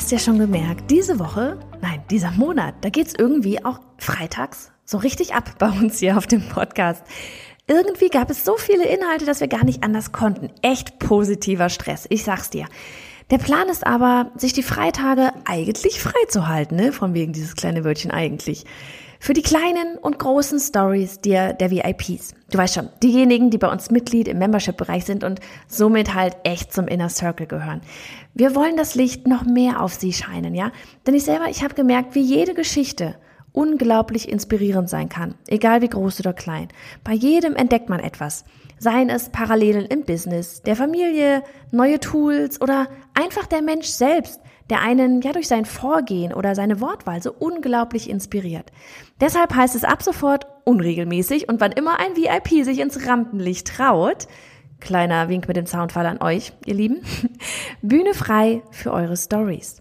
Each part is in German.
Hast ja schon gemerkt, diese Woche, nein, dieser Monat, da geht's irgendwie auch freitags so richtig ab bei uns hier auf dem Podcast. Irgendwie gab es so viele Inhalte, dass wir gar nicht anders konnten. Echt positiver Stress, ich sag's dir. Der Plan ist aber, sich die Freitage eigentlich frei zu halten, ne? Von wegen dieses kleine Wörtchen eigentlich. Für die kleinen und großen Stories der, der VIPs. Du weißt schon, diejenigen, die bei uns Mitglied im Membership-Bereich sind und somit halt echt zum Inner Circle gehören. Wir wollen das Licht noch mehr auf sie scheinen, ja? Denn ich selber, ich habe gemerkt, wie jede Geschichte unglaublich inspirierend sein kann, egal wie groß oder klein. Bei jedem entdeckt man etwas. Seien es Parallelen im Business, der Familie, neue Tools oder einfach der Mensch selbst, der einen ja durch sein Vorgehen oder seine Wortwahl so unglaublich inspiriert. Deshalb heißt es ab sofort unregelmäßig und wann immer ein VIP sich ins Rampenlicht traut, kleiner Wink mit dem Soundfall an euch, ihr Lieben, Bühne frei für eure Stories.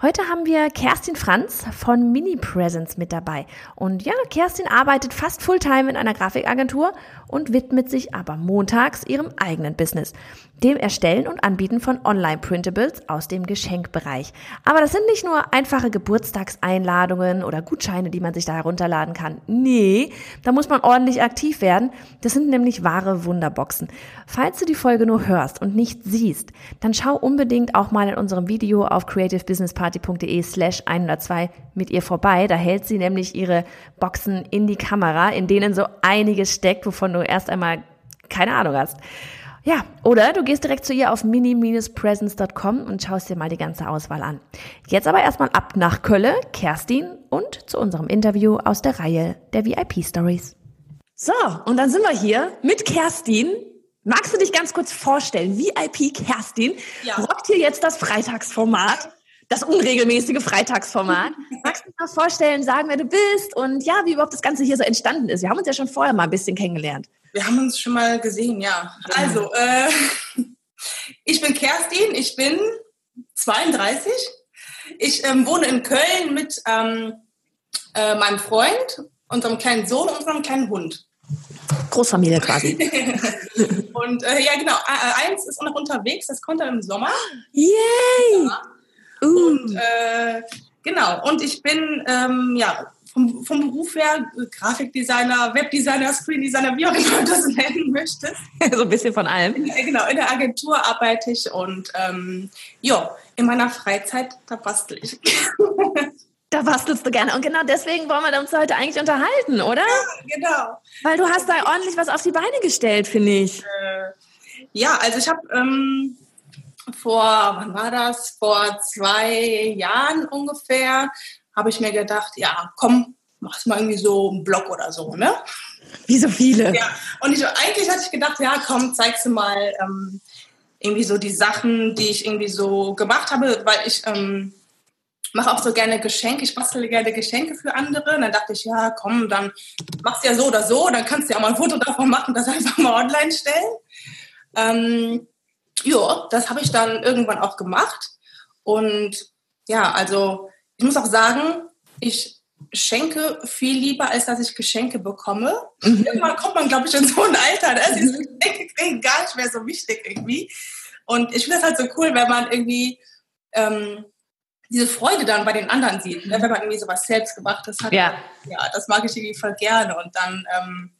Heute haben wir Kerstin Franz von Mini Presence mit dabei. Und ja, Kerstin arbeitet fast Fulltime in einer Grafikagentur und widmet sich aber montags ihrem eigenen Business, dem Erstellen und Anbieten von Online-Printables aus dem Geschenkbereich. Aber das sind nicht nur einfache Geburtstagseinladungen oder Gutscheine, die man sich da herunterladen kann. Nee, da muss man ordentlich aktiv werden. Das sind nämlich wahre Wunderboxen. Falls du die Folge nur hörst und nicht siehst, dann schau unbedingt auch mal in unserem Video auf creativebusinessparty.de slash 102 mit ihr vorbei. Da hält sie nämlich ihre Boxen in die Kamera, in denen so einiges steckt, wovon du erst einmal keine Ahnung hast. Ja, oder du gehst direkt zu ihr auf mini-presence.com und schaust dir mal die ganze Auswahl an. Jetzt aber erstmal ab nach Kölle, Kerstin und zu unserem Interview aus der Reihe der VIP Stories. So, und dann sind wir hier mit Kerstin. Magst du dich ganz kurz vorstellen? VIP Kerstin ja. rockt hier jetzt das Freitagsformat das unregelmäßige Freitagsformat. Magst du dir mal vorstellen, sagen, wer du bist und ja, wie überhaupt das Ganze hier so entstanden ist? Wir haben uns ja schon vorher mal ein bisschen kennengelernt. Wir haben uns schon mal gesehen, ja. ja. Also, äh, ich bin Kerstin, ich bin 32. Ich ähm, wohne in Köln mit ähm, äh, meinem Freund, unserem kleinen Sohn und unserem kleinen Hund. Großfamilie quasi. und äh, ja, genau, eins ist noch unterwegs, das kommt dann im Sommer. Yay! Ja. Uh. Und äh, genau, und ich bin ähm, ja vom, vom Beruf her Grafikdesigner, Webdesigner, Screendesigner, wie auch immer du das nennen möchtest. so ein bisschen von allem. In, genau, in der Agentur arbeite ich und ähm, ja, in meiner Freizeit, da bastel ich. Da bastelst du gerne. Und genau deswegen wollen wir uns heute eigentlich unterhalten, oder? Ja, genau. Weil du hast da ordentlich was auf die Beine gestellt, finde ich. Äh, ja, also ich habe ähm, vor, wann war das? Vor zwei Jahren ungefähr, habe ich mir gedacht, ja, komm, mach's mal irgendwie so einen Blog oder so, ne? Wie so viele. Ja, und ich, eigentlich hatte ich gedacht, ja, komm, zeigst du mal ähm, irgendwie so die Sachen, die ich irgendwie so gemacht habe, weil ich ähm, mache auch so gerne Geschenke, ich bastle gerne Geschenke für andere. Und dann dachte ich, ja, komm, dann machst du ja so oder so, dann kannst du ja auch mal ein Foto davon machen, das einfach mal online stellen. Ähm, ja, das habe ich dann irgendwann auch gemacht. Und ja, also ich muss auch sagen, ich schenke viel lieber, als dass ich Geschenke bekomme. Mhm. Irgendwann kommt man, glaube ich, in so ein Alter, da ist dieses Geschenke kriegen gar nicht mehr so wichtig irgendwie. Und ich finde das halt so cool, wenn man irgendwie ähm, diese Freude dann bei den anderen sieht, ne? wenn man irgendwie sowas selbst gemachtes hat. Ja. ja, das mag ich irgendwie voll gerne. Und dann ähm,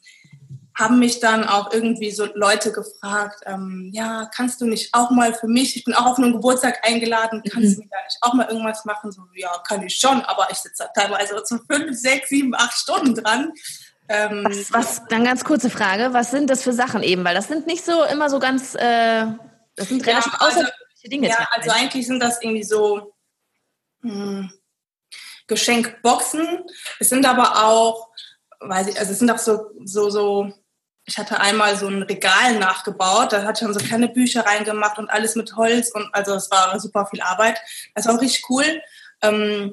haben mich dann auch irgendwie so Leute gefragt, ähm, ja, kannst du nicht auch mal für mich, ich bin auch auf einen Geburtstag eingeladen, kannst mhm. du mir da nicht auch mal irgendwas machen? So, ja, kann ich schon, aber ich sitze da teilweise zu fünf, sechs, sieben, acht Stunden dran. Ähm, was, was, dann ganz kurze Frage, was sind das für Sachen eben? Weil das sind nicht so immer so ganz, äh, das sind relativ ja, also, außergewöhnliche Dinge. Ja, also eigentlich sind das irgendwie so mh, hm, Geschenkboxen. Es sind aber auch, weiß ich, also es sind auch so, so, so ich hatte einmal so ein Regal nachgebaut, da hatte ich dann so kleine Bücher reingemacht und alles mit Holz und also es war super viel Arbeit. Das war auch richtig cool. Ähm,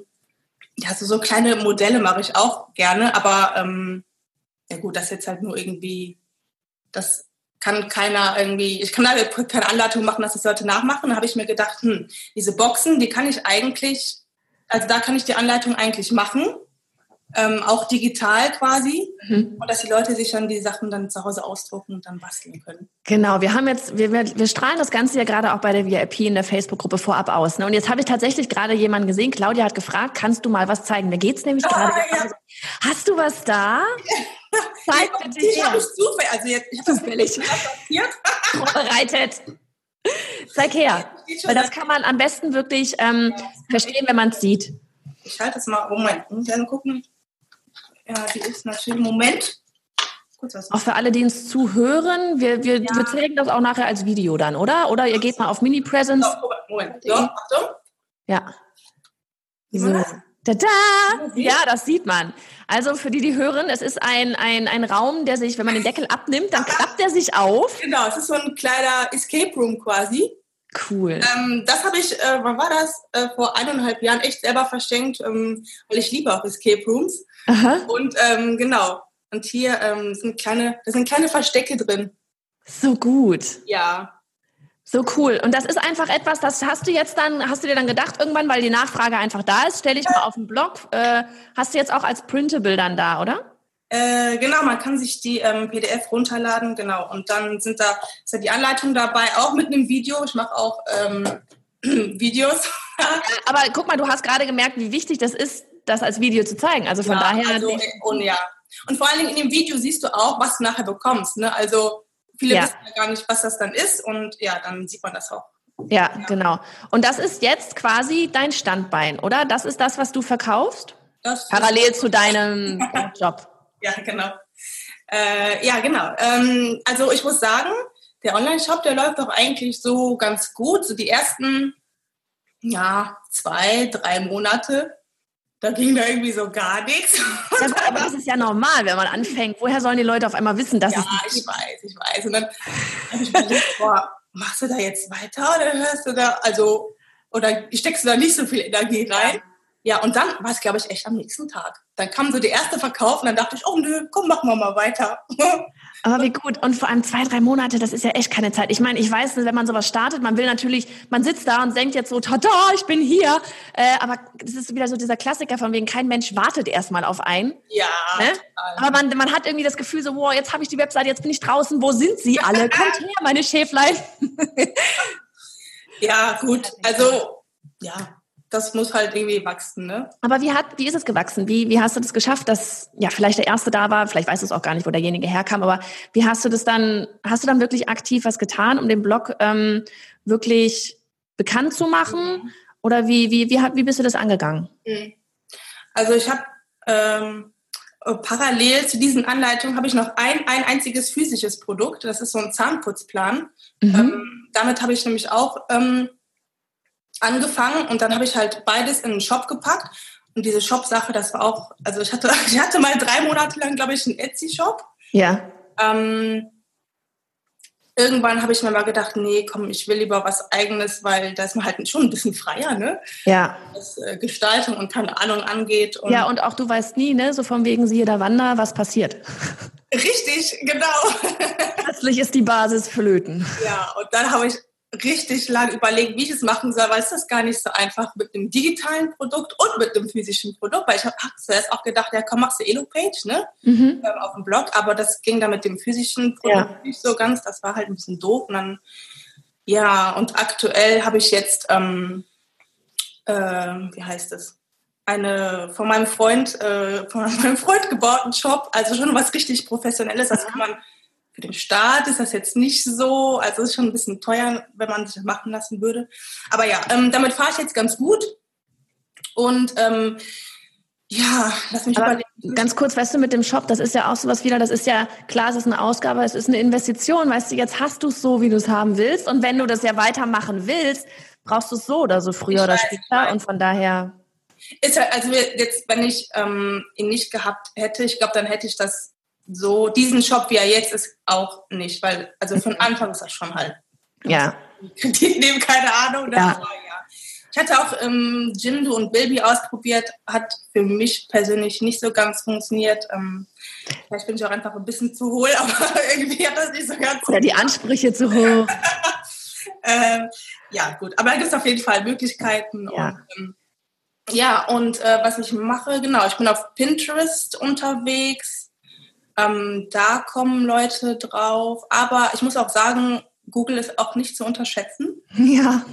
ja, so, so kleine Modelle mache ich auch gerne, aber ähm, ja gut, das jetzt halt nur irgendwie, das kann keiner irgendwie, ich kann da keine Anleitung machen, dass das Leute nachmachen. Da habe ich mir gedacht, hm, diese Boxen, die kann ich eigentlich, also da kann ich die Anleitung eigentlich machen ähm, auch digital quasi. Mhm. Und dass die Leute sich dann die Sachen dann zu Hause ausdrucken und dann basteln können. Genau, wir haben jetzt, wir, wir strahlen das Ganze ja gerade auch bei der VIP in der Facebook-Gruppe vorab aus. Ne? Und jetzt habe ich tatsächlich gerade jemanden gesehen, Claudia hat gefragt, kannst du mal was zeigen? Mir geht's nämlich gerade. Ah, ja. Hast du was da? Zeig bitte ich habe ich zufällig, also jetzt, ich zufällig vorbereitet. Zeig her, weil das kann man am besten wirklich ähm, verstehen, wenn man es sieht. Ich halte es mal, Moment, muss ja gucken. Ja, die ist natürlich, Moment. Auch für alle, die uns zuhören, wir, wir, ja. wir zeigen das auch nachher als Video dann, oder? Oder ihr geht mal auf Mini-Presence. Moment, ja, Achtung. Ja. So. Tada! Ja, das sieht man. Also für die, die hören, es ist ein, ein, ein Raum, der sich, wenn man den Deckel abnimmt, dann klappt der sich auf. Genau, es ist so ein kleiner Escape Room quasi. Cool. Ähm, das habe ich, äh, wann war das? Äh, vor eineinhalb Jahren echt selber verschenkt, ähm, weil ich liebe auch Escape Rooms. Aha. Und ähm, genau. Und hier ähm, sind kleine, da sind kleine Verstecke drin. So gut. Ja. So cool. Und das ist einfach etwas, das hast du jetzt dann, hast du dir dann gedacht, irgendwann, weil die Nachfrage einfach da ist, stelle ich mal auf den Blog. Äh, hast du jetzt auch als Printable dann da, oder? Äh, genau, man kann sich die ähm, PDF runterladen, genau. Und dann sind da ist ja die Anleitung dabei, auch mit einem Video. Ich mache auch ähm, Videos. Aber guck mal, du hast gerade gemerkt, wie wichtig das ist, das als Video zu zeigen. Also von ja, daher. Also, und ja. Und vor allen Dingen in dem Video siehst du auch, was du nachher bekommst. Ne? Also viele ja. wissen ja gar nicht, was das dann ist. Und ja, dann sieht man das auch. Ja, ja, genau. Und das ist jetzt quasi dein Standbein, oder? Das ist das, was du verkaufst? Das Parallel zu deinem Job. Ja, genau. Äh, ja, genau. Ähm, also ich muss sagen, der Online-Shop, der läuft doch eigentlich so ganz gut. So die ersten, ja, zwei, drei Monate, da ging da irgendwie so gar nichts. Ja, aber das ist ja normal, wenn man anfängt. Woher sollen die Leute auf einmal wissen, dass ja, es... Ja, ich weiß, ich weiß. Und dann habe ich mir gedacht, boah, machst du da jetzt weiter oder hörst du da, also, oder steckst du da nicht so viel Energie rein? Ja. Ja, und dann war es, glaube ich, echt am nächsten Tag. Dann kam so der erste Verkauf und dann dachte ich, oh nö, komm, machen wir mal weiter. Aber wie gut. Und vor allem zwei, drei Monate, das ist ja echt keine Zeit. Ich meine, ich weiß, wenn man sowas startet, man will natürlich, man sitzt da und denkt jetzt so, tada, ich bin hier. Äh, aber das ist wieder so dieser Klassiker von wegen, kein Mensch wartet erstmal auf einen. Ja. Ne? Aber man, man hat irgendwie das Gefühl so, wow, jetzt habe ich die Webseite, jetzt bin ich draußen, wo sind sie alle? Kommt her, meine Schäflein. ja, gut. Also, ja, das muss halt irgendwie wachsen, ne? Aber wie hat, wie ist es gewachsen? Wie, wie hast du das geschafft, dass ja vielleicht der erste da war? Vielleicht weißt du es auch gar nicht, wo derjenige herkam. Aber wie hast du das dann? Hast du dann wirklich aktiv was getan, um den Blog ähm, wirklich bekannt zu machen? Oder wie, wie, wie, wie bist du das angegangen? Mhm. Also ich habe ähm, parallel zu diesen Anleitungen habe ich noch ein, ein einziges physisches Produkt. Das ist so ein Zahnputzplan. Mhm. Ähm, damit habe ich nämlich auch ähm, angefangen und dann habe ich halt beides in den Shop gepackt. Und diese Shop-Sache, das war auch, also ich hatte, ich hatte mal drei Monate lang, glaube ich, einen Etsy-Shop. Ja. Ähm, irgendwann habe ich mir mal gedacht, nee, komm, ich will lieber was Eigenes, weil da ist man halt schon ein bisschen freier, ne? Ja. Was äh, Gestaltung und keine Ahnung angeht. Und ja, und auch du weißt nie, ne? So von wegen siehe der Wander, was passiert. Richtig, genau. Plötzlich ist die Basis flöten. Ja, und dann habe ich richtig lang überlegen, wie ich es machen soll, weil es ist gar nicht so einfach mit einem digitalen Produkt und mit einem physischen Produkt, weil ich habe zuerst auch gedacht, ja komm, machst du Elo-Page, ne, mhm. ähm, auf dem Blog, aber das ging dann mit dem physischen Produkt ja. nicht so ganz, das war halt ein bisschen doof und dann, ja, und aktuell habe ich jetzt, ähm, äh, wie heißt es, eine von meinem Freund, äh, von meinem Freund gebauten Shop, also schon was richtig Professionelles, das kann man für den Staat ist das jetzt nicht so, also ist schon ein bisschen teuer, wenn man sich das machen lassen würde. Aber ja, ähm, damit fahre ich jetzt ganz gut. Und ähm, ja, lass mich Aber überlegen. Ganz kurz, weißt du, mit dem Shop, das ist ja auch sowas wieder, das ist ja, klar, es ist eine Ausgabe, es ist eine Investition, weißt du, jetzt hast du es so, wie du es haben willst. Und wenn du das ja weitermachen willst, brauchst du es so oder so früher ich oder weiß, später. Und von daher. Ist halt, also jetzt, wenn ich ähm, ihn nicht gehabt hätte, ich glaube, dann hätte ich das so diesen Shop, wie er jetzt ist, auch nicht, weil also von Anfang ist das schon halt. Ja. Kredit nehmen, keine Ahnung. Das Ja. ja. Ich hatte auch ähm, Jindo und Bilby ausprobiert, hat für mich persönlich nicht so ganz funktioniert. Ähm, vielleicht bin ich auch einfach ein bisschen zu hohl, aber irgendwie hat das nicht so ganz Oder die Ansprüche zu hoch. ähm, ja, gut. Aber da gibt es auf jeden Fall Möglichkeiten. Ja. Und, ähm, ja, und äh, was ich mache, genau, ich bin auf Pinterest unterwegs. Ähm, da kommen Leute drauf. Aber ich muss auch sagen, Google ist auch nicht zu unterschätzen. Ja.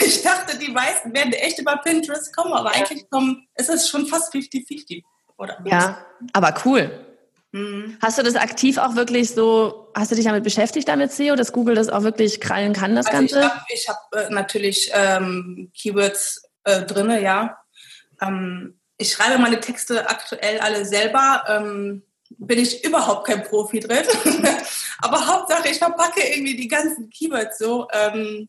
Ich dachte, die meisten werden echt über Pinterest kommen, aber eigentlich kommen, ist es schon fast 50-50. Oder? Ja. Aber cool. Mhm. Hast du das aktiv auch wirklich so, hast du dich damit beschäftigt, damit SEO, dass Google das auch wirklich krallen kann, das Also ich Ganze? habe ich hab, äh, natürlich ähm, Keywords äh, drinne, ja. Ähm, ich schreibe meine Texte aktuell alle selber. Ähm, bin ich überhaupt kein Profi drin. Aber Hauptsache, ich verpacke irgendwie die ganzen Keywords so ähm,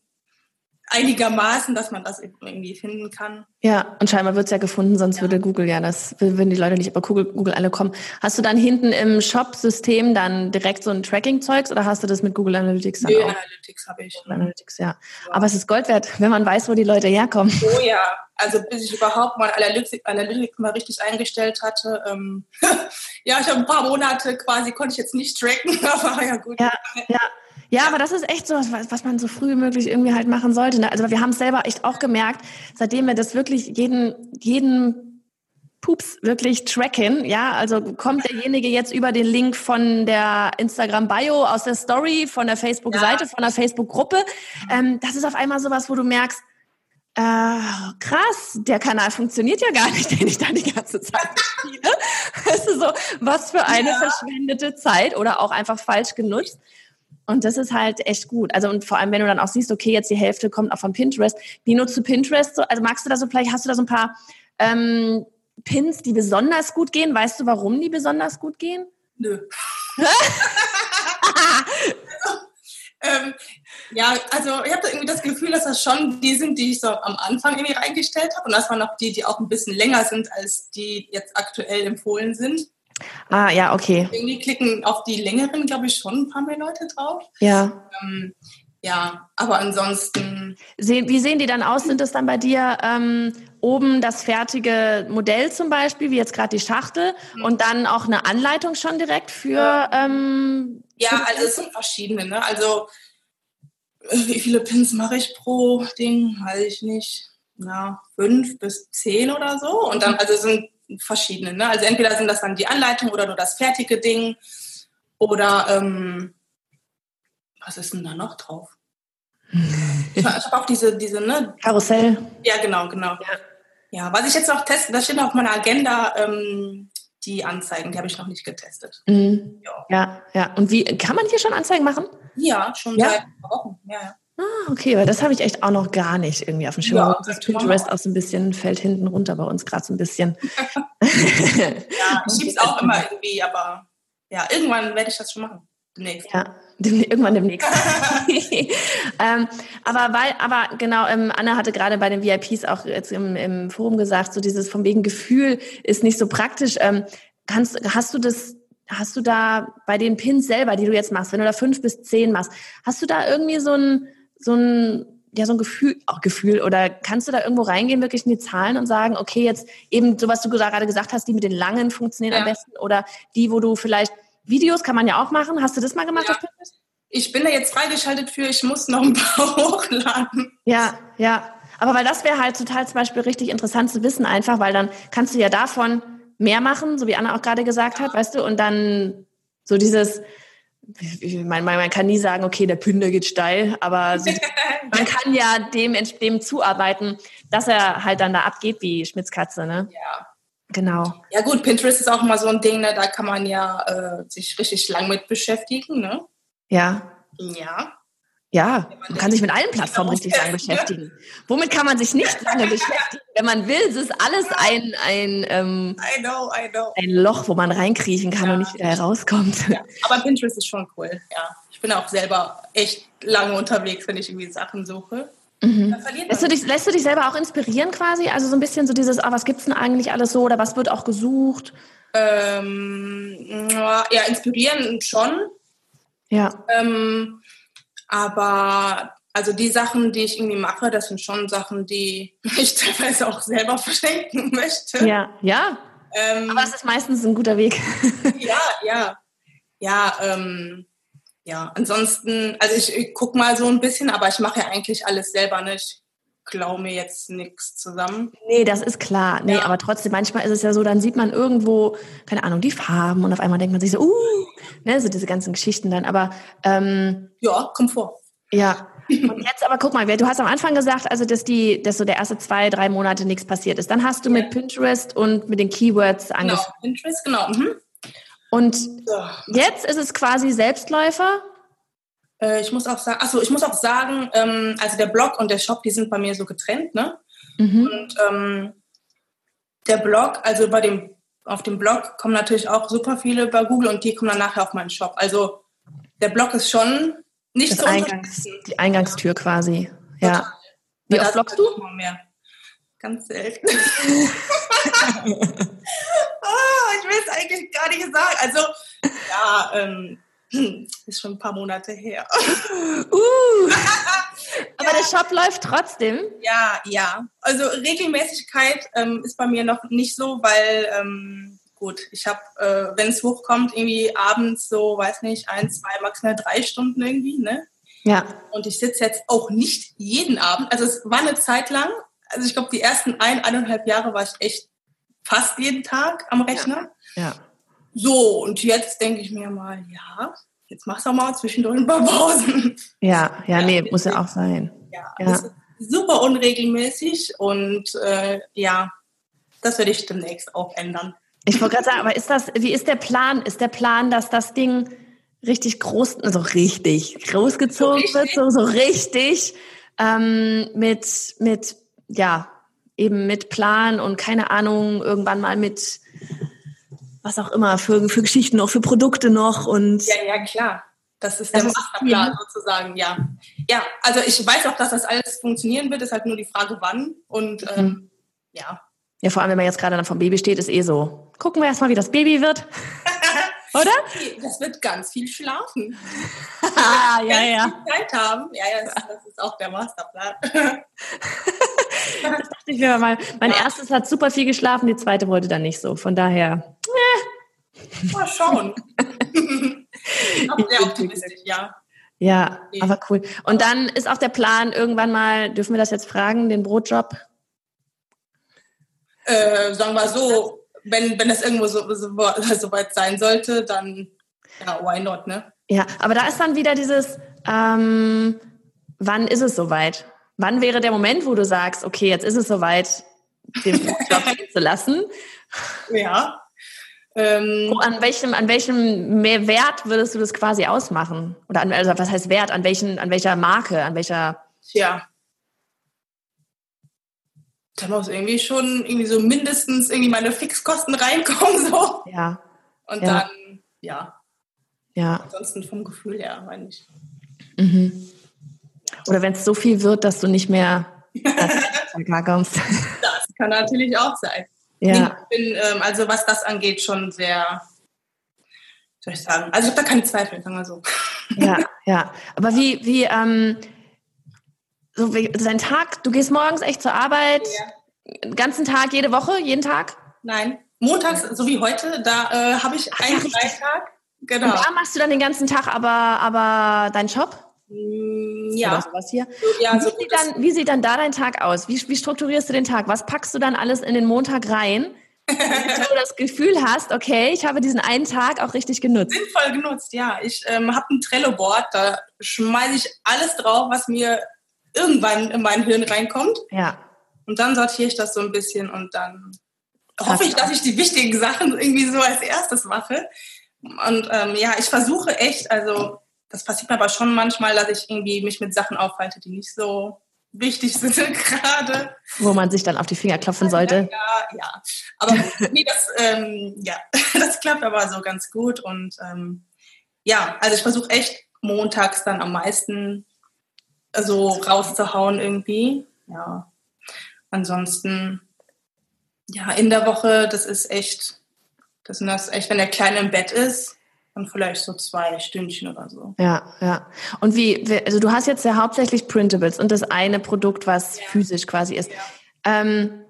einigermaßen, dass man das irgendwie finden kann. Ja, und scheinbar wird es ja gefunden, sonst würde Google ja das, würden die Leute nicht über Google, Google alle kommen. Hast du dann hinten im Shop-System dann direkt so ein Tracking-Zeugs oder hast du das mit Google Analytics dann auch? Analytics habe ich. Google Analytics, ja. Aber es ist Gold wert, wenn man weiß, wo die Leute herkommen. Oh ja, also bis ich überhaupt mal Analytics, Analytics mal richtig eingestellt hatte. Ähm, ja, ich habe ein paar Monate quasi, konnte ich jetzt nicht tracken, aber ja gut. Ja, ja. Ja, aber das ist echt so, was, was man so früh wie möglich irgendwie halt machen sollte. Ne? Also wir haben es selber echt auch gemerkt, seitdem wir das wirklich jeden, jeden Pups wirklich tracken, ja, also kommt derjenige jetzt über den Link von der Instagram-Bio, aus der Story, von der Facebook-Seite, Ja. von der Facebook-Gruppe. Ähm, das ist auf einmal sowas, wo du merkst, äh, krass, der Kanal funktioniert ja gar nicht, den ich da die ganze Zeit spiele. Weißt du so, was für eine Ja. verschwendete Zeit oder auch einfach falsch genutzt. Und das ist halt echt gut. Also und vor allem, wenn du dann auch siehst, okay, jetzt die Hälfte kommt auch von Pinterest. Wie nutzt du Pinterest? So? Also magst du da so, vielleicht hast du da so ein paar ähm, Pins, die besonders gut gehen. Weißt du, warum die besonders gut gehen? Nö. ähm, ja, also ich habe irgendwie das Gefühl, dass das schon die sind, die ich so am Anfang irgendwie reingestellt habe. Und das waren auch die, die auch ein bisschen länger sind, als die jetzt aktuell empfohlen sind. Ah, ja, okay. Irgendwie klicken auf die längeren, glaube ich, schon ein paar mehr Leute drauf. Ja. Ähm, ja, aber ansonsten, Sehen, wie sehen die dann aus? Sind es dann bei dir ähm, oben das fertige Modell zum Beispiel, wie jetzt gerade die Schachtel, und dann auch eine Anleitung schon direkt für ähm, ja, also es sind verschiedene. Ne? Also wie viele Pins mache ich pro Ding? Weiß ich nicht. Ja, fünf bis zehn oder so. Und dann, also sind verschiedene. Ne? Also entweder sind das dann die Anleitung oder nur das fertige Ding. Oder ähm, was ist denn da noch drauf? ich habe auch diese, diese, ne? Karussell. Ja, genau, genau. Ja. ja, was ich jetzt noch teste, das steht auf meiner Agenda, ähm, die Anzeigen, die habe ich noch nicht getestet. Mhm. Ja. Ja, ja. Und wie kann man hier schon Anzeigen machen? Ja, schon Ja? seit ein paar Wochen. Ja, ja. Ah, okay, weil das habe ich echt auch noch gar nicht irgendwie auf dem Schirm. Ja, das das Pinterest auch so ein bisschen fällt hinten runter bei uns gerade so ein bisschen. Ja, ich schiebe es auch immer irgendwie, aber ja, irgendwann werde ich das schon machen. Demnächst. Ja, dem, irgendwann demnächst. ähm, aber weil, aber genau, ähm, Anna hatte gerade bei den VIPs auch jetzt im, im Forum gesagt, so dieses von wegen Gefühl ist nicht so praktisch. Ähm, kannst, hast du das, hast du da bei den Pins selber, die du jetzt machst, wenn du da fünf bis zehn machst, hast du da irgendwie so ein, so ein, ja, so ein Gefühl, auch Gefühl, oder kannst du da irgendwo reingehen, wirklich in die Zahlen und sagen, okay, jetzt eben so, was du gerade gesagt hast, die mit den langen funktionieren am Ja. besten, oder die, wo du vielleicht Videos kann man ja auch machen. Hast du das mal gemacht Ja. Ich bin da jetzt freigeschaltet für, ich muss noch ein paar hochladen. Ja, ja. Aber weil das wäre halt total zum Beispiel richtig interessant zu wissen, einfach, weil dann kannst du ja davon mehr machen, so wie Anna auch gerade gesagt hat, weißt du, und dann so dieses, man, man, man kann nie sagen, okay, der Pin, der geht steil, aber man kann ja dem, dem zuarbeiten, dass er halt dann da abgeht wie Schmitzkatze, ne? Ja. Genau. Ja gut, Pinterest ist auch mal so ein Ding, ne? da kann man ja äh, sich richtig lang mit beschäftigen. Ne? Ja. Ja. Ja, man kann sich mit allen Plattformen richtig lang auskennt, ne? beschäftigen. Womit kann man sich nicht lange beschäftigen? Wenn man will, es ist alles ein, ein, ähm, I know, I know. ein Loch, wo man reinkriechen kann Ja. und nicht wieder herauskommt. Ja. Aber Pinterest ist schon cool, ja. Ich bin auch selber echt lange unterwegs, wenn ich irgendwie Sachen suche. Mhm. Lässt, du dich, lässt du dich selber auch inspirieren quasi? Also so ein bisschen so dieses, ah, was gibt's denn eigentlich alles so oder was wird auch gesucht? Ähm, ja, inspirieren schon. Ja. Ähm, aber also die Sachen, die ich irgendwie mache, das sind schon Sachen, die ich teilweise auch selber verschenken möchte. Ja, ja. Ähm, aber es ist meistens ein guter Weg. ja, ja. Ja, ähm, ja, ansonsten, also ich, ich gucke mal so ein bisschen, aber ich mache ja eigentlich alles selber nicht. Klaue mir jetzt nichts zusammen. Nee, das ist klar. Nee, ja. aber trotzdem, manchmal ist es ja so, dann sieht man irgendwo, keine Ahnung, die Farben und auf einmal denkt man sich so, uh, ne, so diese ganzen Geschichten dann. Aber ähm, ja, kommt vor. Ja. Und jetzt aber guck mal, du hast am Anfang gesagt, also dass die, dass so der erste zwei, drei Monate nichts passiert ist. Dann hast du ja. mit Pinterest und mit den Keywords genau, angefangen. Genau, Pinterest, genau. Mhm. Und jetzt ist es quasi Selbstläufer. Äh, ich muss auch sagen, achso, ich muss auch sagen, ähm, also der Blog und der Shop, die sind bei mir so getrennt, ne? Mhm. Und ähm, der Blog, also bei dem, auf dem Blog kommen natürlich auch super viele bei Google und die kommen dann nachher auf meinen Shop. Also der Blog ist schon nicht das so Eingangs, Die Eingangstür quasi. Ja. Total. Wie oft bloggst du? Mehr. Ganz selten. ich will es eigentlich gar nicht sagen. Also, ja, ähm, ist schon ein paar Monate her. Uh, aber ja. der Shop läuft trotzdem? Ja, ja. Also Regelmäßigkeit ähm, ist bei mir noch nicht so, weil ähm, gut, ich habe, äh, wenn es hochkommt, irgendwie abends so, weiß nicht, ein, zwei, maximal drei Stunden irgendwie, ne? Ja. Und ich sitze jetzt auch nicht jeden Abend. Also es war eine Zeit lang, also ich glaube, die ersten ein, eineinhalb Jahre war ich echt fast jeden Tag am Rechner. Ja. ja. So, und jetzt denke ich mir mal, ja, jetzt machst du auch mal zwischendurch ein paar Pausen. Ja, ja, ja nee, muss ja auch sein. Ja, ja. super unregelmäßig und äh, ja, das werde ich demnächst auch ändern. Ich wollte gerade sagen, aber ist das, wie ist der Plan? Ist der Plan, dass das Ding richtig groß, also richtig großgezogen so wird, so, so richtig ähm, mit, mit, ja, eben mit Plan und keine Ahnung, irgendwann mal mit was auch immer, für, für Geschichten noch, für Produkte noch und. Ja, ja, klar. Das ist der Masterplan sozusagen, ja. Ja, also ich weiß auch, dass das alles funktionieren wird, ist halt nur die Frage, wann und ähm, mhm. ja. Ja, vor allem, wenn man jetzt gerade dann vom Baby steht, ist eh so. Gucken wir erstmal, wie das Baby wird. Oder? Das wird ganz viel schlafen. ah, ja, ja. Viel Zeit haben. Ja, ja, das, das ist auch der Masterplan. das dachte ich mir mal. Mein ja. erstes hat super viel geschlafen, die zweite wollte dann nicht so. Von daher. Eh. Mal schauen. sehr optimistisch, ja. Ja, okay. aber cool. Und dann ist auch der Plan, irgendwann mal, dürfen wir das jetzt fragen, den Brotjob? Äh, sagen wir so, wenn, wenn das irgendwo so, so, so weit sein sollte, dann ja, why not, ne? Ja, aber da ist dann wieder dieses, ähm, wann ist es soweit? Wann wäre der Moment, wo du sagst, okay, jetzt ist es soweit, den Job zu lassen? Ja. Ähm, an welchem, an welchem Wert würdest du das quasi ausmachen? Oder an, also was heißt Wert? An welchen, an welcher Marke? An welcher? Ja. Da muss irgendwie schon irgendwie so mindestens irgendwie meine Fixkosten reinkommen, so. Ja. Und ja. dann, ja. Ja. Ansonsten vom Gefühl her, meine ich. Mhm. Oder wenn es so viel wird, dass du nicht mehr klarkommst. Das kann natürlich auch sein. Ja. Ich bin, ähm, also was das angeht, schon sehr, soll ich sagen, also ich habe da keine Zweifel, sagen wir so. Ja, ja. Aber wie, wie, ähm, so wie, sein Tag, du gehst morgens echt zur Arbeit, ja. den ganzen Tag, jede Woche, jeden Tag? Nein, montags, so wie heute, da äh, habe ich einen ja, Freitag. Genau. Und da machst du dann den ganzen Tag aber, aber deinen Job? Mm, ja. Oder sowas hier. Ja, wie, so sieht dann, wie sieht dann da dein Tag aus? Wie, wie strukturierst du den Tag? Was packst du dann alles in den Montag rein? damit du das Gefühl hast, okay, ich habe diesen einen Tag auch richtig genutzt. Sinnvoll genutzt, ja. Ich ähm, habe ein Trello-Board, da schmeiße ich alles drauf, was mir irgendwann in mein Hirn reinkommt. Ja. Und dann sortiere ich das so ein bisschen und dann hoffe ich, dass ich die wichtigen Sachen irgendwie so als erstes mache. Und ähm, ja, ich versuche echt, also das passiert mir aber schon manchmal, dass ich irgendwie mich mit Sachen aufhalte, die nicht so wichtig sind gerade. Wo man sich dann auf die Finger klopfen sollte. Ja, ja. Aber nee, das, ähm, ja, das klappt aber so ganz gut. Und ähm, ja, also ich versuche echt montags dann am meisten so rauszuhauen irgendwie. Ja. Ansonsten, ja, in der Woche, das ist echt Das sind das echt, wenn der Kleine im Bett ist, und vielleicht so zwei Stündchen oder so. Ja, ja. Und wie, also du hast jetzt ja hauptsächlich Printables und das eine Produkt, was ja. physisch quasi ist. Ja. Ähm,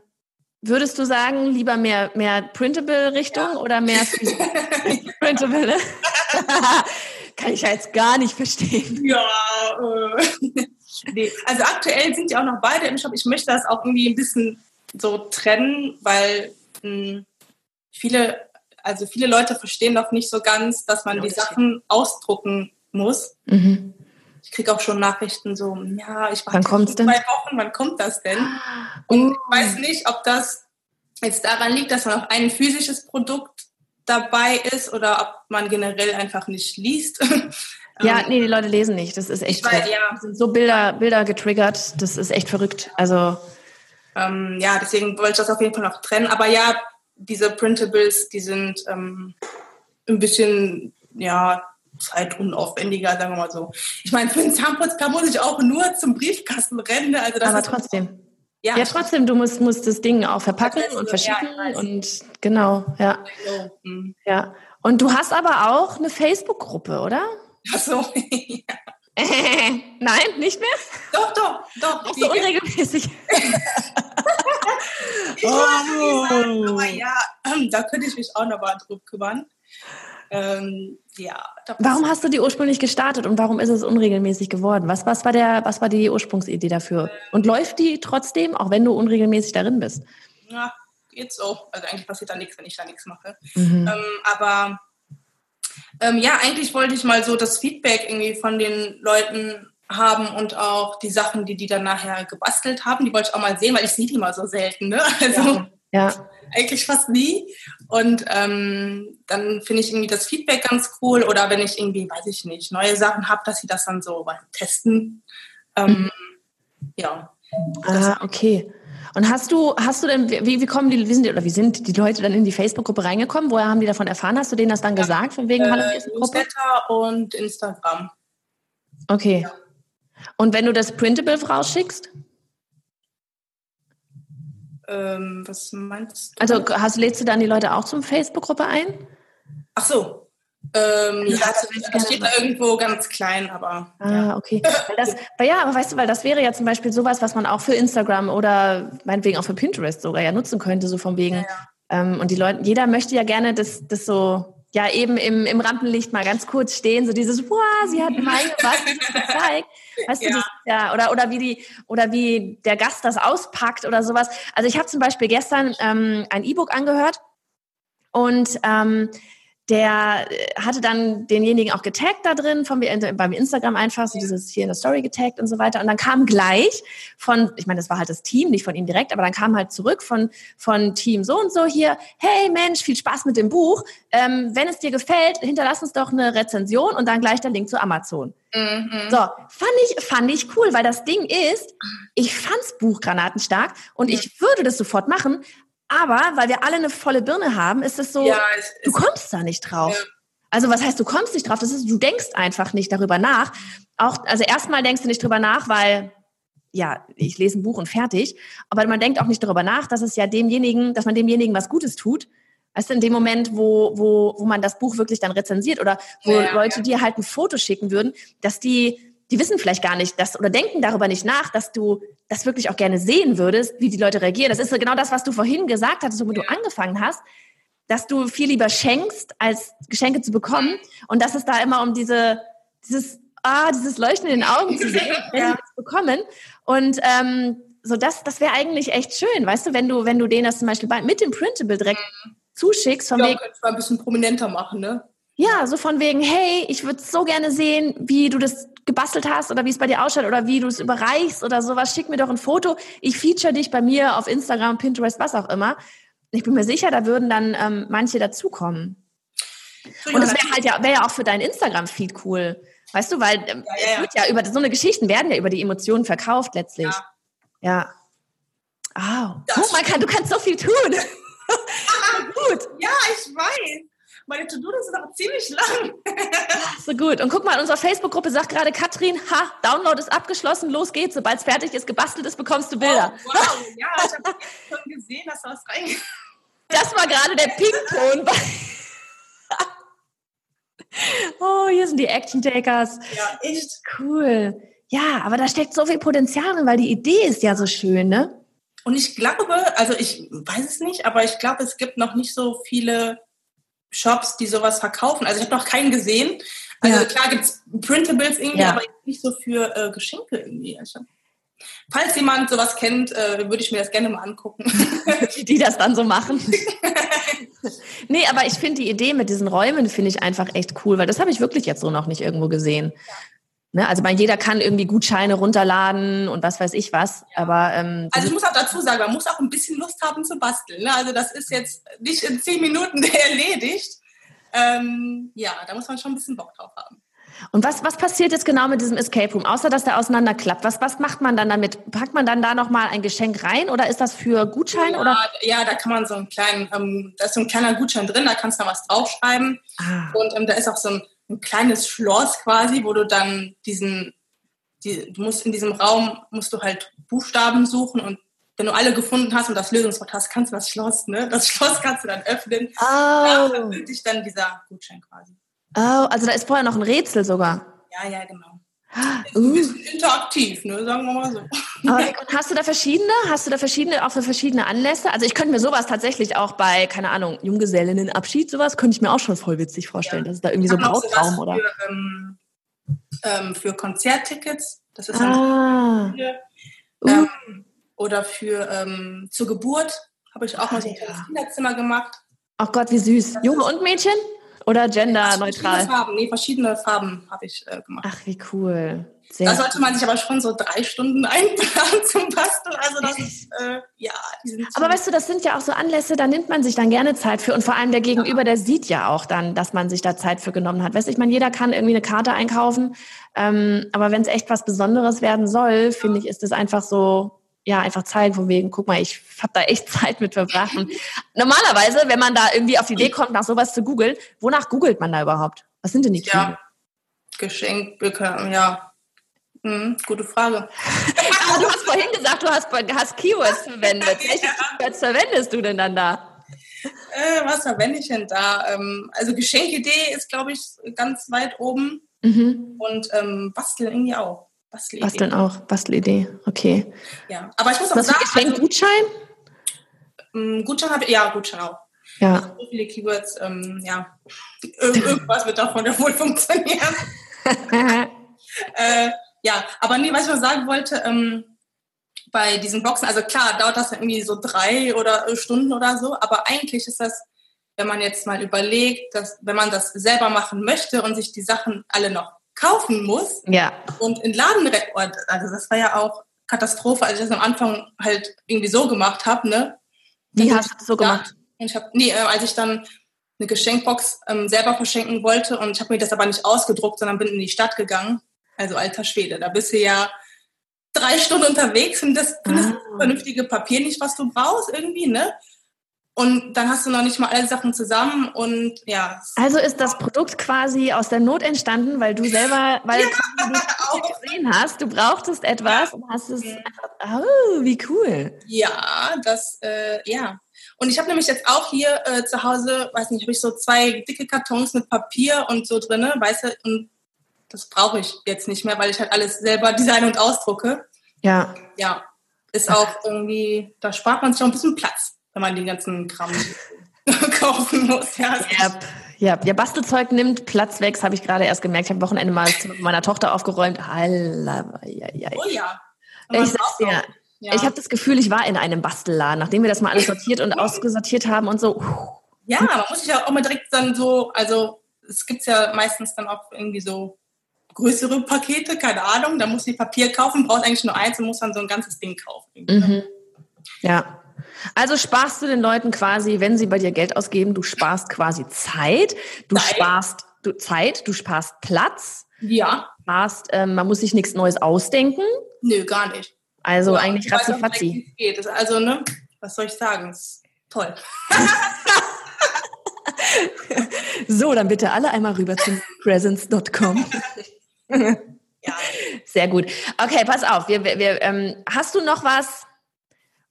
würdest du sagen, lieber mehr, mehr Printable-Richtung ja. oder mehr Printable? Ne? Kann ich ja jetzt gar nicht verstehen. Ja, äh, nee. also aktuell sind ja auch noch beide im Shop. Ich möchte das auch irgendwie ein bisschen so trennen, weil mh, hm, viele also viele Leute verstehen noch nicht so ganz, dass man die Sachen ausdrucken muss. Mhm. Ich kriege auch schon Nachrichten so, ja, ich warte wann zwei Wochen, wann kommt das denn? Und ich weiß nicht, ob das jetzt daran liegt, dass noch ein physisches Produkt dabei ist oder ob man generell einfach nicht liest. Ja, ähm, nee, die Leute lesen nicht. Das ist echt. Weiß, ja. sind so Bilder, Bilder getriggert. Das ist echt verrückt. Also. Ähm, ja, deswegen wollte ich das auf jeden Fall noch trennen. Aber ja, diese Printables, die sind ähm, ein bisschen, ja, zeitunaufwendiger, sagen wir mal so. Ich meine, für einen Zahnputzplan muss ich auch nur zum Briefkasten rennen. Also das Aber trotzdem. Ja, ja, trotzdem, du musst, musst das Ding auch verpacken und verschicken ja, und genau, ja. Mhm. Ja. Und du hast aber auch eine Facebook-Gruppe, oder? Ach so, ja. Nein, nicht mehr? Doch, doch, doch. Auch so unregelmäßig. ich oh. sagen, aber ja, da könnte ich mich auch noch mal drum kümmern. Ähm, ja. Warum hast du die ursprünglich gestartet und warum ist es unregelmäßig geworden? Was, was, war, der, was war die Ursprungsidee dafür? Und läuft die trotzdem, auch wenn du unregelmäßig darin bist? Ja, geht so. Also eigentlich passiert da nichts, wenn ich da nichts mache. Mhm. Ähm, aber ähm, ja, eigentlich wollte ich mal so das Feedback irgendwie von den Leuten haben und auch die Sachen, die die dann nachher gebastelt haben, die wollte ich auch mal sehen, weil ich sehe die mal so selten. Ne? Also ja. Ja. eigentlich fast nie. Und ähm, dann finde ich irgendwie das Feedback ganz cool. Oder wenn ich irgendwie, weiß ich nicht, neue Sachen habe, dass sie das dann so testen. Ähm, mhm. Ja. Ah, okay. Und hast du, hast du denn, wie, wie kommen die, wie sind die, oder wie sind die Leute dann in die Facebook-Gruppe reingekommen? Woher haben die davon erfahren? Hast du denen das dann ja. gesagt, von wegen äh, Newsletter und Instagram. Okay. Ja. Und wenn du das Printable rausschickst? Ähm, was meinst du? Also hast, lädst du dann die Leute auch zum Facebook-Gruppe ein? Ach so, ähm, ja, das, das steht da irgendwo ganz klein, aber. Ah, ja. okay. Weil das, weil ja, aber weißt du, weil das wäre ja zum Beispiel sowas, was man auch für Instagram oder meinetwegen auch für Pinterest sogar ja nutzen könnte, so von wegen. Ja, ja. Ähm, und die Leute, jeder möchte ja gerne das, das so, ja, eben im, im Rampenlicht mal ganz kurz stehen, so dieses, wow, sie hat mal was gezeigt. Weißt ja. du, das, ja, oder, oder wie die, oder wie der Gast das auspackt oder sowas. Also ich habe zum Beispiel gestern ähm, ein E-Book angehört und ähm, der äh, hatte dann denjenigen auch getaggt da drin, von, beim Instagram einfach, so dieses hier in der Story getaggt und so weiter. Und dann kam gleich von, ich meine, das war halt das Team, nicht von ihm direkt, aber dann kam halt zurück von, von Team so und so hier, hey Mensch, viel Spaß mit dem Buch. Ähm, wenn es dir gefällt, hinterlass uns doch eine Rezension und dann gleich der Link zu Amazon. Mhm. So, fand ich, fand ich cool, weil das Ding ist, ich fand's Buch granatenstark und mhm. ich würde das sofort machen, aber weil wir alle eine volle Birne haben, ist es so, ja, es, du kommst da nicht drauf. Ja. Also was heißt, du kommst nicht drauf? Das ist, du denkst einfach nicht darüber nach. Auch, also erstmal denkst du nicht darüber nach, weil ja, ich lese ein Buch und fertig. Aber man denkt auch nicht darüber nach, dass es ja demjenigen, dass man demjenigen was Gutes tut. Weißt du, in dem Moment, wo, wo, wo man das Buch wirklich dann rezensiert oder wo ja, Leute dir halt ein Foto schicken würden, dass die die wissen vielleicht gar nicht, dass oder denken darüber nicht nach, dass du das wirklich auch gerne sehen würdest, wie die Leute reagieren. Das ist so genau das, was du vorhin gesagt hattest, womit ja. du angefangen hast, dass du viel lieber schenkst, als Geschenke zu bekommen und dass es da immer um diese dieses ah dieses Leuchten in den Augen zu sehen, wenn ja. sie das bekommen und ähm, so das das wäre eigentlich echt schön, weißt du, wenn du wenn du denen das zum Beispiel bei, mit dem Printable direkt mhm. zuschickst von ja, wegen ein bisschen prominenter machen, ne? Ja, so von wegen, hey, ich würde so gerne sehen, wie du das gebastelt hast oder wie es bei dir ausschaut oder wie du es überreichst oder sowas. Schick mir doch ein Foto. Ich feature dich bei mir auf Instagram, Pinterest, was auch immer. Ich bin mir sicher, da würden dann ähm, manche dazukommen. Und das wäre halt ja, wäre ja auch für deinen Instagram-Feed cool. Weißt du, weil ähm, ja, ja, ja. ja, über so eine Geschichten werden ja über die Emotionen verkauft letztlich. Ja. ja. Oh. oh, man kann, du kannst so viel tun. gut. Ja, ich weiß. Meine To-Do-Liste ist aber ziemlich lang. so gut. Und guck mal, in unserer Facebook-Gruppe sagt gerade Katrin, ha, Download ist abgeschlossen, los geht's. Sobald es fertig ist, gebastelt ist, bekommst du Bilder. Oh, wow, ja, ich habe schon gesehen, dass du was rein... das war gerade der Ping-Ton. oh, hier sind die Action-Takers. Ja, echt. Cool. Ja, aber da steckt so viel Potenzial drin, weil die Idee ist ja so schön, ne? Und ich glaube, also ich weiß es nicht, aber ich glaube, es gibt noch nicht so viele Shops, die sowas verkaufen. Also ich habe noch keinen gesehen. Also ja. klar gibt es Printables irgendwie, ja. aber nicht so für äh, Geschenke irgendwie. Also, falls jemand sowas kennt, äh, würde ich mir das gerne mal angucken. die das dann so machen. nee, aber ich finde die Idee mit diesen Räumen finde ich einfach echt cool, weil das habe ich wirklich jetzt so noch nicht irgendwo gesehen. Ne? Also man, jeder kann irgendwie Gutscheine runterladen und was weiß ich was. Aber ähm, also ich muss auch dazu sagen, man muss auch ein bisschen Lust haben zu basteln. Ne? Also das ist jetzt nicht in zehn Minuten erledigt. Ähm, ja, da muss man schon ein bisschen Bock drauf haben. Und was, was passiert jetzt genau mit diesem Escape Room, außer dass der auseinanderklappt? Was, was macht man dann damit? Packt man dann da nochmal ein Geschenk rein oder ist das für Gutschein? Ja, oder? ja da kann man so einen kleinen, ähm, da ist so ein kleiner Gutschein drin, da kannst du noch was draufschreiben. Ah. Und ähm, da ist auch so ein ein kleines Schloss quasi, wo du dann diesen, die, du musst in diesem Raum, musst du halt Buchstaben suchen und wenn du alle gefunden hast und das Lösungswort hast, kannst du das Schloss, ne? Das Schloss kannst du dann öffnen. Oh. Da erfüllt sich dann dieser Gutschein quasi. Oh, also da ist vorher noch ein Rätsel sogar. Ja, ja, genau. Uh. Ein bisschen interaktiv, ne? sagen wir mal so. Und hast du da verschiedene? Hast du da verschiedene, auch für verschiedene Anlässe? Also ich könnte mir sowas tatsächlich auch bei, keine Ahnung, Junggesellinnenabschied, sowas, könnte ich mir auch schon voll witzig vorstellen. Ja. Das ist da irgendwie so ein Brautraum oder. Für, ähm, ähm, für Konzerttickets. Das ist ah. Für, uh. ähm, oder für ähm, zur Geburt habe ich auch mal so ein kleines Kinderzimmer gemacht. Ach Gott, wie süß. Junge und Mädchen? Oder genderneutral? Verschiedene Farben, nee, verschiedene Farben habe ich äh, gemacht. Ach, wie cool. Sehr da sollte man sich aber schon so drei Stunden einplanen zum Basteln. Also das ist, äh, ja, Aber weißt du, das sind ja auch so Anlässe, da nimmt man sich dann gerne Zeit für. Und vor allem der Gegenüber, der sieht ja auch dann, dass man sich da Zeit für genommen hat. Weißt du, ich meine, jeder kann irgendwie eine Karte einkaufen. Ähm, aber wenn es echt was Besonderes werden soll, finde ich, ist es einfach so, ja, einfach Zeit, von wegen, guck mal, ich habe da echt Zeit mit verbracht. Normalerweise, wenn man da irgendwie auf die Idee kommt, nach sowas zu googeln, wonach googelt man da überhaupt? Was sind denn die Ja, Geschenk, ja. Hm, gute Frage. Aber du hast vorhin gesagt, du hast, hast Keywords verwendet. Welche ja. Keywords verwendest du denn dann da? Äh, was verwende ich denn da? Ähm, also Geschenkidee ist, glaube ich, ganz weit oben. Mhm. Und ähm, Basteln irgendwie auch. Bastelidee. Basteln auch, Bastelidee, okay. Ja, aber ich muss auch Was sagen... Geschenk, also, Gutschein? Ähm, Gutschein habe ich, ja, Gutschein auch. Ja. So viele Keywords, ähm, ja. irgendwas wird davon ja wohl funktionieren. äh, ja, aber nee, was ich noch sagen wollte, ähm, bei diesen Boxen, also klar, dauert das irgendwie so drei oder äh, Stunden oder so, aber eigentlich ist das, wenn man jetzt mal überlegt, dass wenn man das selber machen möchte und sich die Sachen alle noch kaufen muss ja. und in Laden, also das war ja auch Katastrophe, als ich das am Anfang halt irgendwie so gemacht habe, ne? Wie hast du das so gemacht? Und ich habe, nee, äh, als ich dann eine Geschenkbox ähm, selber verschenken wollte und ich habe mir das aber nicht ausgedruckt, sondern bin in die Stadt gegangen. Also alter Schwede, da bist du ja drei Stunden unterwegs und das, findest ah. das vernünftige Papier nicht, was du brauchst irgendwie, ne? Und dann hast du noch nicht mal alle Sachen zusammen und ja. Also ist das Produkt quasi aus der Not entstanden, weil du selber, weil ja, du gesehen hast, du brauchtest etwas ja. und hast es einfach, oh, wie cool. Ja, das, äh, ja. Und ich habe nämlich jetzt auch hier äh, zu Hause, weiß nicht, habe ich so zwei dicke Kartons mit Papier und so drinne, weißt du, und das brauche ich jetzt nicht mehr, weil ich halt alles selber designe und ausdrucke. Ja. Ja, ist auch irgendwie, da spart man sich auch ein bisschen Platz wenn man den ganzen Kram kaufen muss. Ja, yep. Ja, ja, Bastelzeug nimmt Platz weg, das habe ich gerade erst gemerkt. Ich habe am Wochenende mal mit meiner Tochter aufgeräumt. Alla, ja, ja. Oh ja. Ich sag's dir, ja. ich habe das Gefühl, ich war in einem Bastelladen, nachdem wir das mal alles sortiert und ausgesortiert haben und so. Ja, man muss sich ja auch mal direkt dann so, also es gibt ja meistens dann auch irgendwie so größere Pakete, keine Ahnung, da muss ich Papier kaufen, braucht eigentlich nur eins und muss dann so ein ganzes Ding kaufen. Mhm. Ja. Also sparst du den Leuten quasi, wenn sie bei dir Geld ausgeben, du sparst quasi Zeit, du Nein. sparst du, Zeit, du sparst Platz. Ja. Sparst, ähm, man muss sich nichts Neues ausdenken. Nö, gar nicht. Also ja, eigentlich ratzi Geht. Also, ne, was soll ich sagen? ist toll. so, dann bitte alle einmal rüber zum presence.com. ja. Sehr gut. Okay, pass auf. Wir, wir, ähm, hast du noch was,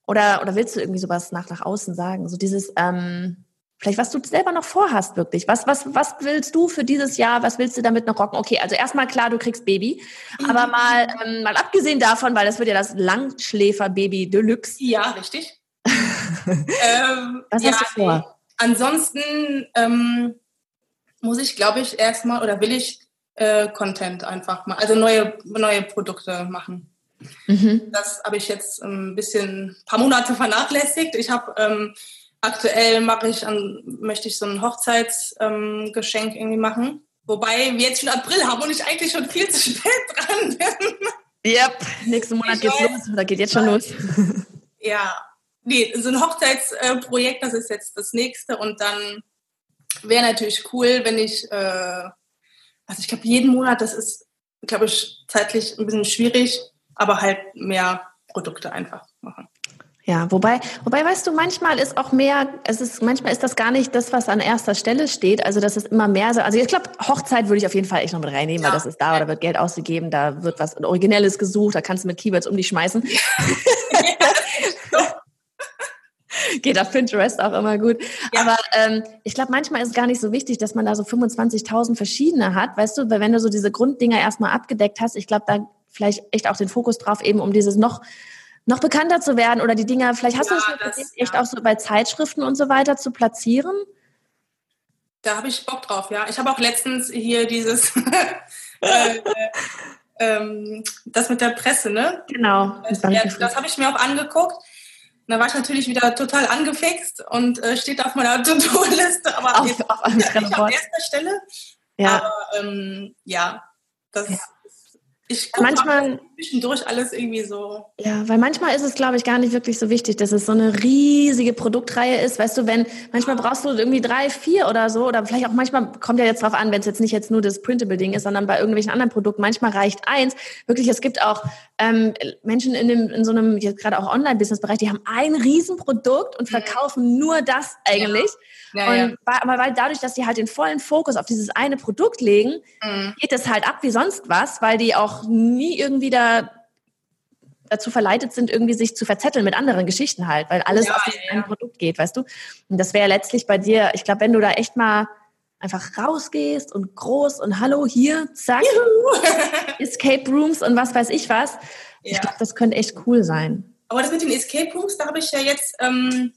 Oder, oder willst du irgendwie sowas nach, nach außen sagen? So dieses, ähm, vielleicht was du selber noch vorhast wirklich. Was, was, was willst du für dieses Jahr? Was willst du damit noch rocken? Okay, also erstmal klar, du kriegst Baby. Aber mhm. mal, ähm, mal abgesehen davon, weil das wird ja das Langschläfer-Baby Deluxe. Ja, richtig. ähm, was ja, hast du vor? Ansonsten ähm, muss ich, glaube ich, erstmal oder will ich äh, Content einfach mal, also neue, neue Produkte machen. Mhm. Das habe ich jetzt ein bisschen, ein paar Monate vernachlässigt. Ich habe ähm, aktuell mache ich, an, möchte ich so ein Hochzeitsgeschenk ähm, irgendwie machen. Wobei wir jetzt schon April haben und ich eigentlich schon viel zu spät dran bin. Yep, nächsten Monat ich geht's weiß, los. Da geht jetzt schon los. Ja, nee, so ein Hochzeitsprojekt, das ist jetzt das nächste und dann wäre natürlich cool, wenn ich, äh, also ich glaube, jeden Monat, das ist, glaube ich, zeitlich ein bisschen schwierig, aber halt mehr Produkte einfach machen. Ja, wobei, wobei, weißt du, manchmal ist auch mehr, es ist, manchmal ist das gar nicht das, was an erster Stelle steht. Also, das ist immer mehr so. Also, ich glaube, Hochzeit würde ich auf jeden Fall echt noch mit reinnehmen, ja. weil das ist da, da wird Geld ausgegeben, da wird was Originelles gesucht, da kannst du mit Keywords um dich schmeißen. Geht auf Pinterest auch immer gut. Ja. Aber ähm, ich glaube, manchmal ist es gar nicht so wichtig, dass man da so 25.000 verschiedene hat, weißt du, weil wenn du so diese Grunddinger erstmal abgedeckt hast, ich glaube, da vielleicht echt auch den Fokus drauf, eben um dieses noch noch bekannter zu werden oder die Dinger, vielleicht hast ja, du das, das echt ja. auch so bei Zeitschriften und so weiter zu platzieren? Da habe ich Bock drauf, ja. Ich habe auch letztens hier dieses äh, äh, ähm, das mit der Presse, ne? Genau. Das, ja, das habe ich mir auch angeguckt. Da war ich natürlich wieder total angefixt und äh, steht auf meiner To-Do-Liste, aber auf, jetzt, auf, nicht an erster Stelle. Ja. Aber ähm, ja, das ja ich gucke manchmal zwischendurch alles irgendwie so. Ja, weil manchmal ist es, glaube ich, gar nicht wirklich so wichtig, dass es so eine riesige Produktreihe ist. Weißt du, wenn manchmal brauchst du irgendwie drei, vier oder so, oder vielleicht auch manchmal kommt ja jetzt drauf an, wenn es jetzt nicht jetzt nur das Printable-Ding ist, sondern bei irgendwelchen anderen Produkten. Manchmal reicht eins. Wirklich, es gibt auch ähm, Menschen in, dem, in so einem, jetzt gerade auch Online-Business-Bereich, die haben ein Riesenprodukt und verkaufen nur das eigentlich. Ja. Ja, und ja. aber weil dadurch, dass die halt den vollen Fokus auf dieses eine Produkt legen, mhm. geht es halt ab wie sonst was, weil die auch nie irgendwie da dazu verleitet sind, irgendwie sich zu verzetteln mit anderen Geschichten halt, weil alles ja, auf dieses ja. Produkt geht, weißt du? Und das wäre letztlich bei dir, ich glaube, wenn du da echt mal einfach rausgehst und groß und hallo hier, zack, Escape Rooms und was weiß ich was. Ja. Ich glaube, das könnte echt cool sein. Aber das mit den Escape Rooms, da habe ich ja jetzt ähm,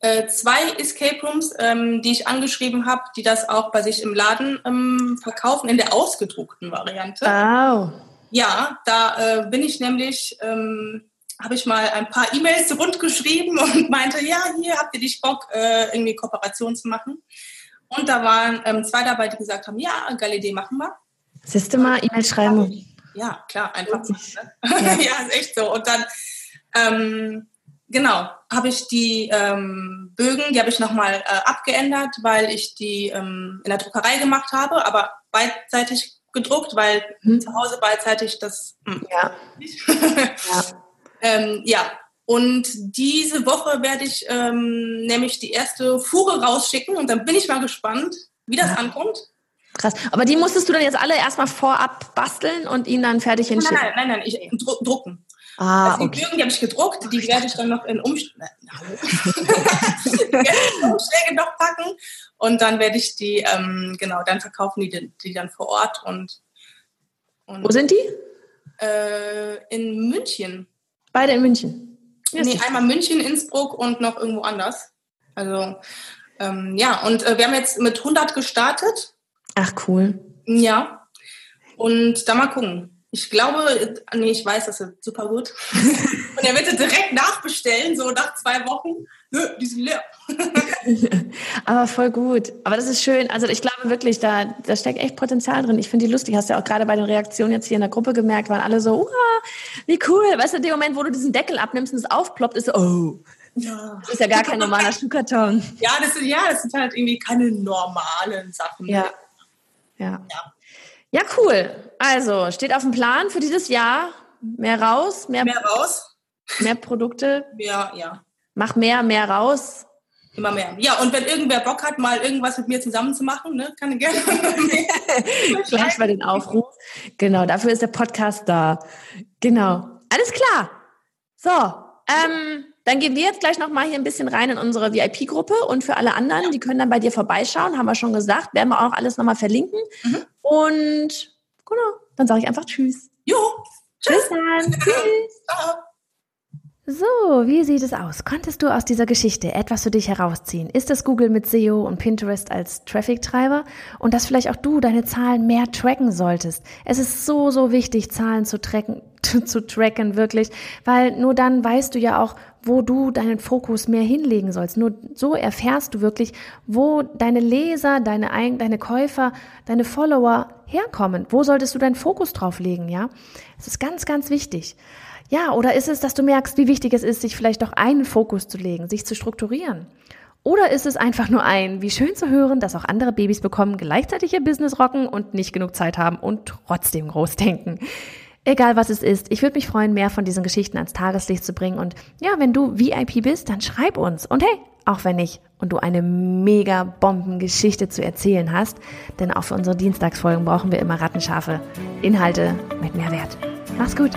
äh, zwei Escape Rooms, ähm, die ich angeschrieben habe, die das auch bei sich im Laden ähm, verkaufen, in der ausgedruckten Variante. Oh. Ja, da äh, bin ich nämlich, ähm, habe ich mal ein paar E-Mails rund geschrieben und meinte, ja, hier habt ihr nicht Bock, äh, irgendwie Kooperation zu machen. Und da waren ähm, zwei dabei, die gesagt haben, ja, geile Idee, machen wir. Siehst du mal, E-Mail schreiben. Ja, klar, einfach. Machen, ne? ja. ja, ist echt so. Und dann ähm, Genau, habe ich die ähm, Bögen, die habe ich nochmal äh, abgeändert, weil ich die ähm, in der Druckerei gemacht habe, aber beidseitig gedruckt, weil hm. zu Hause beidseitig das. Mh. Hm. Ja. ja. ähm, ja. Und diese Woche werde ich ähm, nämlich die erste Fuhre rausschicken und dann bin ich mal gespannt, wie das ja. ankommt. Krass. Aber die musstest du dann jetzt alle erstmal vorab basteln und ihnen dann fertig hinschicken? Nein, nein, nein, nein, ich drucken. Ah, also die okay. Bögen, die habe ich gedruckt, die werde ich dann noch in Umschläge noch packen und dann werde ich die, ähm, genau, dann verkaufen die, die dann vor Ort und, und Wo sind die? Äh, in München. Beide in München? Ja, nee, einmal München, Innsbruck und noch irgendwo anders. Also, ähm, ja, und äh, wir haben jetzt mit 100 gestartet. Ach, cool. Ja. Und da mal gucken. Ich glaube, nee, ich weiß, das ist super gut. Und er wird direkt nachbestellen, so nach zwei Wochen. Die sind leer. Aber voll gut. Aber das ist schön. Also ich glaube wirklich, da, da steckt echt Potenzial drin. Ich finde die lustig. Hast du ja auch gerade bei den Reaktionen jetzt hier in der Gruppe gemerkt, waren alle so, wie cool. Weißt du, in dem Moment, wo du diesen Deckel abnimmst und es aufploppt, ist so, oh. Ja. Das ist ja gar kein normaler Schuhkarton. Ja, das sind, ja, das sind halt irgendwie keine normalen Sachen. Ja. Ja. ja. Ja, cool. Also, steht auf dem Plan für dieses Jahr. Mehr raus, mehr, mehr raus. Mehr Produkte. Ja, ja. Mach mehr, mehr raus. Immer mehr. Ja, und wenn irgendwer Bock hat, mal irgendwas mit mir zusammen zu machen, ne, kann ich gerne. Gleich bei den Aufruf. Genau, dafür ist der Podcast da. Genau. Alles klar. So, ähm, Dann gehen wir jetzt gleich nochmal hier ein bisschen rein in unsere VIP-Gruppe und für alle anderen, die können dann bei dir vorbeischauen, haben wir schon gesagt, werden wir auch alles nochmal verlinken. Mhm. Und genau, dann sage ich einfach Tschüss. Jo. Tschüss dann. Tschüss. Ciao. So, wie sieht es aus? Konntest du aus dieser Geschichte etwas für dich herausziehen? Ist es Google mit SEO und Pinterest als Traffic-Treiber? Und dass vielleicht auch du deine Zahlen mehr tracken solltest? Es ist so, so wichtig, Zahlen zu tracken, zu tracken, wirklich, weil nur dann weißt du ja auch, wo du deinen Fokus mehr hinlegen sollst. Nur so erfährst du wirklich, wo deine Leser, deine, deine Käufer, deine Follower herkommen. Wo solltest du deinen Fokus drauf legen, ja? Es ist ganz, ganz wichtig. Ja, oder ist es, dass du merkst, wie wichtig es ist, sich vielleicht doch einen Fokus zu legen, sich zu strukturieren? Oder ist es einfach nur ein, wie schön zu hören, dass auch andere Babys bekommen, gleichzeitig ihr Business rocken und nicht genug Zeit haben und trotzdem groß denken? Egal was es ist, ich würde mich freuen, mehr von diesen Geschichten ans Tageslicht zu bringen. Und ja, wenn du VIP bist, dann schreib uns. Und hey, auch wenn nicht und du eine mega Bombengeschichte zu erzählen hast, denn auch für unsere Dienstagsfolgen brauchen wir immer rattenscharfe Inhalte mit Mehrwert. Mach's gut!